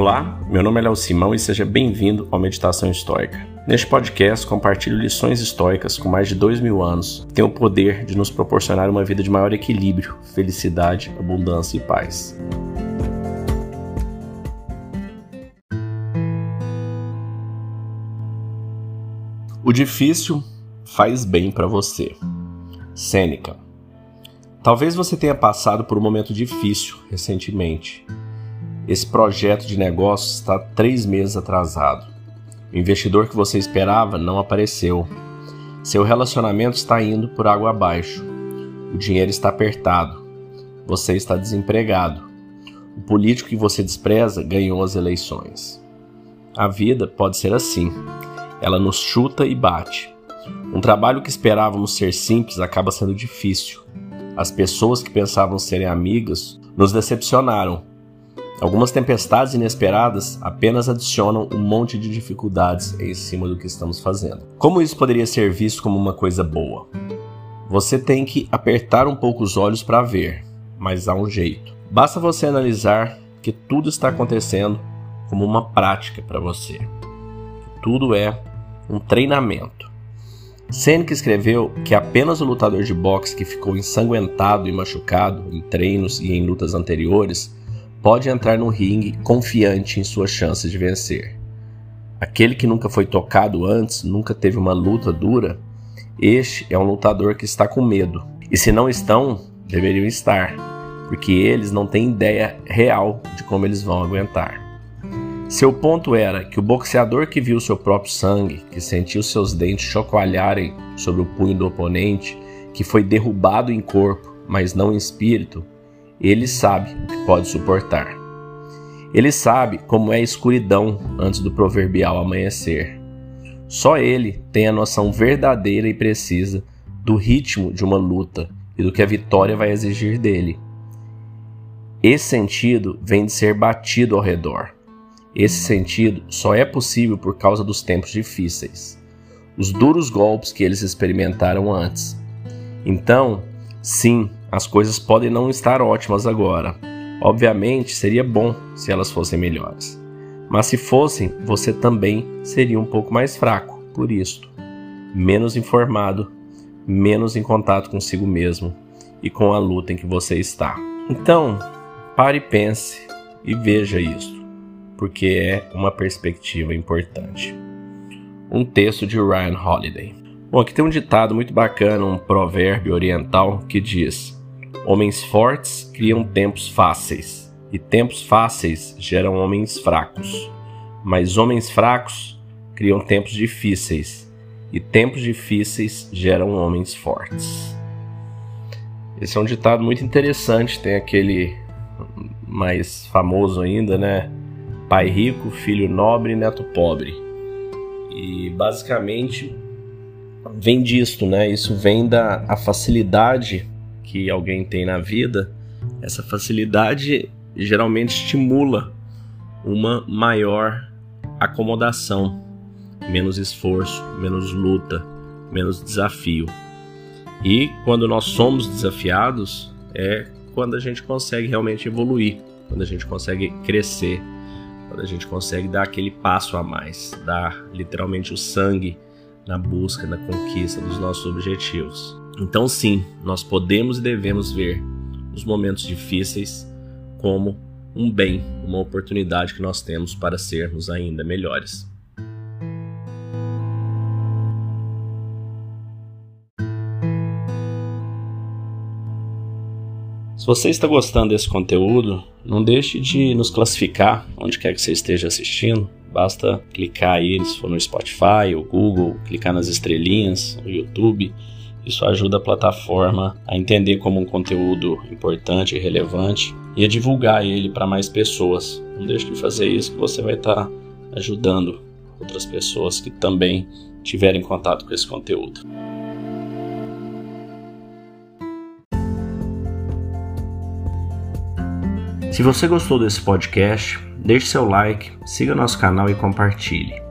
Olá, meu nome é Léo Simão e seja bem-vindo ao Meditação Histórica. Neste podcast, compartilho lições históricas com mais de dois mil anos que têm o poder de nos proporcionar uma vida de maior equilíbrio, felicidade, abundância e paz. O difícil faz bem para você. Sêneca. Talvez você tenha passado por um momento difícil recentemente. Esse projeto de negócio está três meses atrasado. O investidor que você esperava não apareceu. Seu relacionamento está indo por água abaixo. O dinheiro está apertado. Você está desempregado. O político que você despreza ganhou as eleições. A vida pode ser assim. Ela nos chuta e bate. Um trabalho que esperávamos ser simples acaba sendo difícil. As pessoas que pensavam serem amigas nos decepcionaram. Algumas tempestades inesperadas apenas adicionam um monte de dificuldades em cima do que estamos fazendo. Como isso poderia ser visto como uma coisa boa? Você tem que apertar um pouco os olhos para ver, mas há um jeito. Basta você analisar que tudo está acontecendo como uma prática para você. Tudo é um treinamento. Seneca escreveu que apenas o lutador de boxe que ficou ensanguentado e machucado em treinos e em lutas anteriores pode entrar no ringue confiante em suas chances de vencer. Aquele que nunca foi tocado antes, nunca teve uma luta dura, este é um lutador que está com medo. E se não estão, deveriam estar, porque eles não têm ideia real de como eles vão aguentar. Seu ponto era que o boxeador que viu seu próprio sangue, que sentiu seus dentes chocoalharem sobre o punho do oponente, que foi derrubado em corpo, mas não em espírito, ele sabe o que pode suportar. Ele sabe como é a escuridão antes do proverbial amanhecer. Só ele tem a noção verdadeira e precisa do ritmo de uma luta e do que a vitória vai exigir dele. Esse sentido vem de ser batido ao redor esse sentido só é possível por causa dos tempos difíceis, os duros golpes que eles experimentaram antes. Então, sim, as coisas podem não estar ótimas agora. Obviamente, seria bom se elas fossem melhores. Mas se fossem, você também seria um pouco mais fraco por isto, menos informado, menos em contato consigo mesmo e com a luta em que você está. Então, pare e pense e veja isto porque é uma perspectiva importante. Um texto de Ryan Holiday. Bom, aqui tem um ditado muito bacana, um provérbio oriental que diz: Homens fortes criam tempos fáceis, e tempos fáceis geram homens fracos. Mas homens fracos criam tempos difíceis, e tempos difíceis geram homens fortes. Esse é um ditado muito interessante, tem aquele mais famoso ainda, né? pai rico, filho nobre, neto pobre. E basicamente vem disto, né? Isso vem da facilidade que alguém tem na vida. Essa facilidade geralmente estimula uma maior acomodação, menos esforço, menos luta, menos desafio. E quando nós somos desafiados, é quando a gente consegue realmente evoluir, quando a gente consegue crescer quando a gente consegue dar aquele passo a mais, dar literalmente o sangue na busca, na conquista dos nossos objetivos. Então, sim, nós podemos e devemos ver os momentos difíceis como um bem, uma oportunidade que nós temos para sermos ainda melhores. Se você está gostando desse conteúdo, não deixe de nos classificar onde quer que você esteja assistindo. Basta clicar aí, se for no Spotify ou Google, clicar nas estrelinhas, no YouTube. Isso ajuda a plataforma a entender como um conteúdo importante e relevante e a divulgar ele para mais pessoas. Não deixe de fazer isso que você vai estar ajudando outras pessoas que também tiverem contato com esse conteúdo. Se você gostou desse podcast, deixe seu like, siga nosso canal e compartilhe.